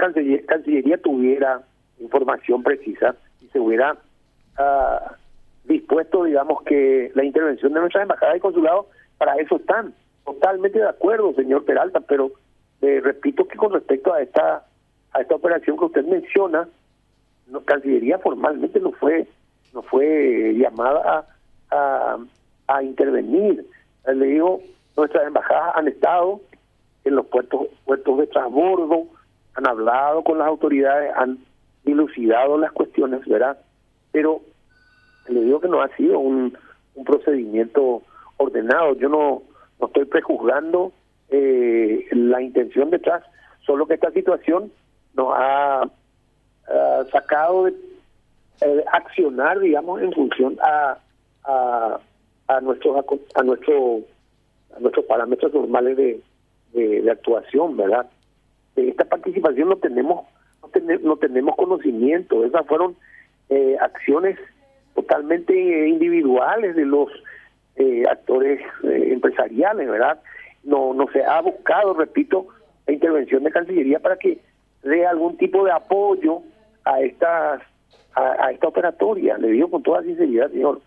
Cancillería, tuviera información precisa y se hubiera ah, dispuesto, digamos, que la intervención de nuestras embajadas y consulados, para eso están. Totalmente de acuerdo, señor Peralta, pero eh, repito que con respecto a esta a esta operación que usted menciona, Cancillería formalmente no fue no fue llamada a, a, intervenir. Le digo, nuestras embajadas han estado en los puertos puertos de transbordo, han hablado con las autoridades, han dilucidado las cuestiones, ¿verdad? Pero le digo que no ha sido un, procedimiento ordenado. Yo no, no estoy prejuzgando eh, la intención detrás, solo que esta situación nos ha, sacado de eh, accionar, digamos, en función a, a, a nuestros a nuestro a nuestros parámetros normales de, de, actuación, ¿verdad? De esta participación no tenemos no, tenemos conocimiento, esas fueron eh, acciones totalmente individuales de los eh, actores eh, empresariales, ¿verdad? No, no se ha buscado, repito, la intervención de Cancillería para que dé algún tipo de apoyo a estas a, esta operatoria. Le digo con toda sinceridad, señor.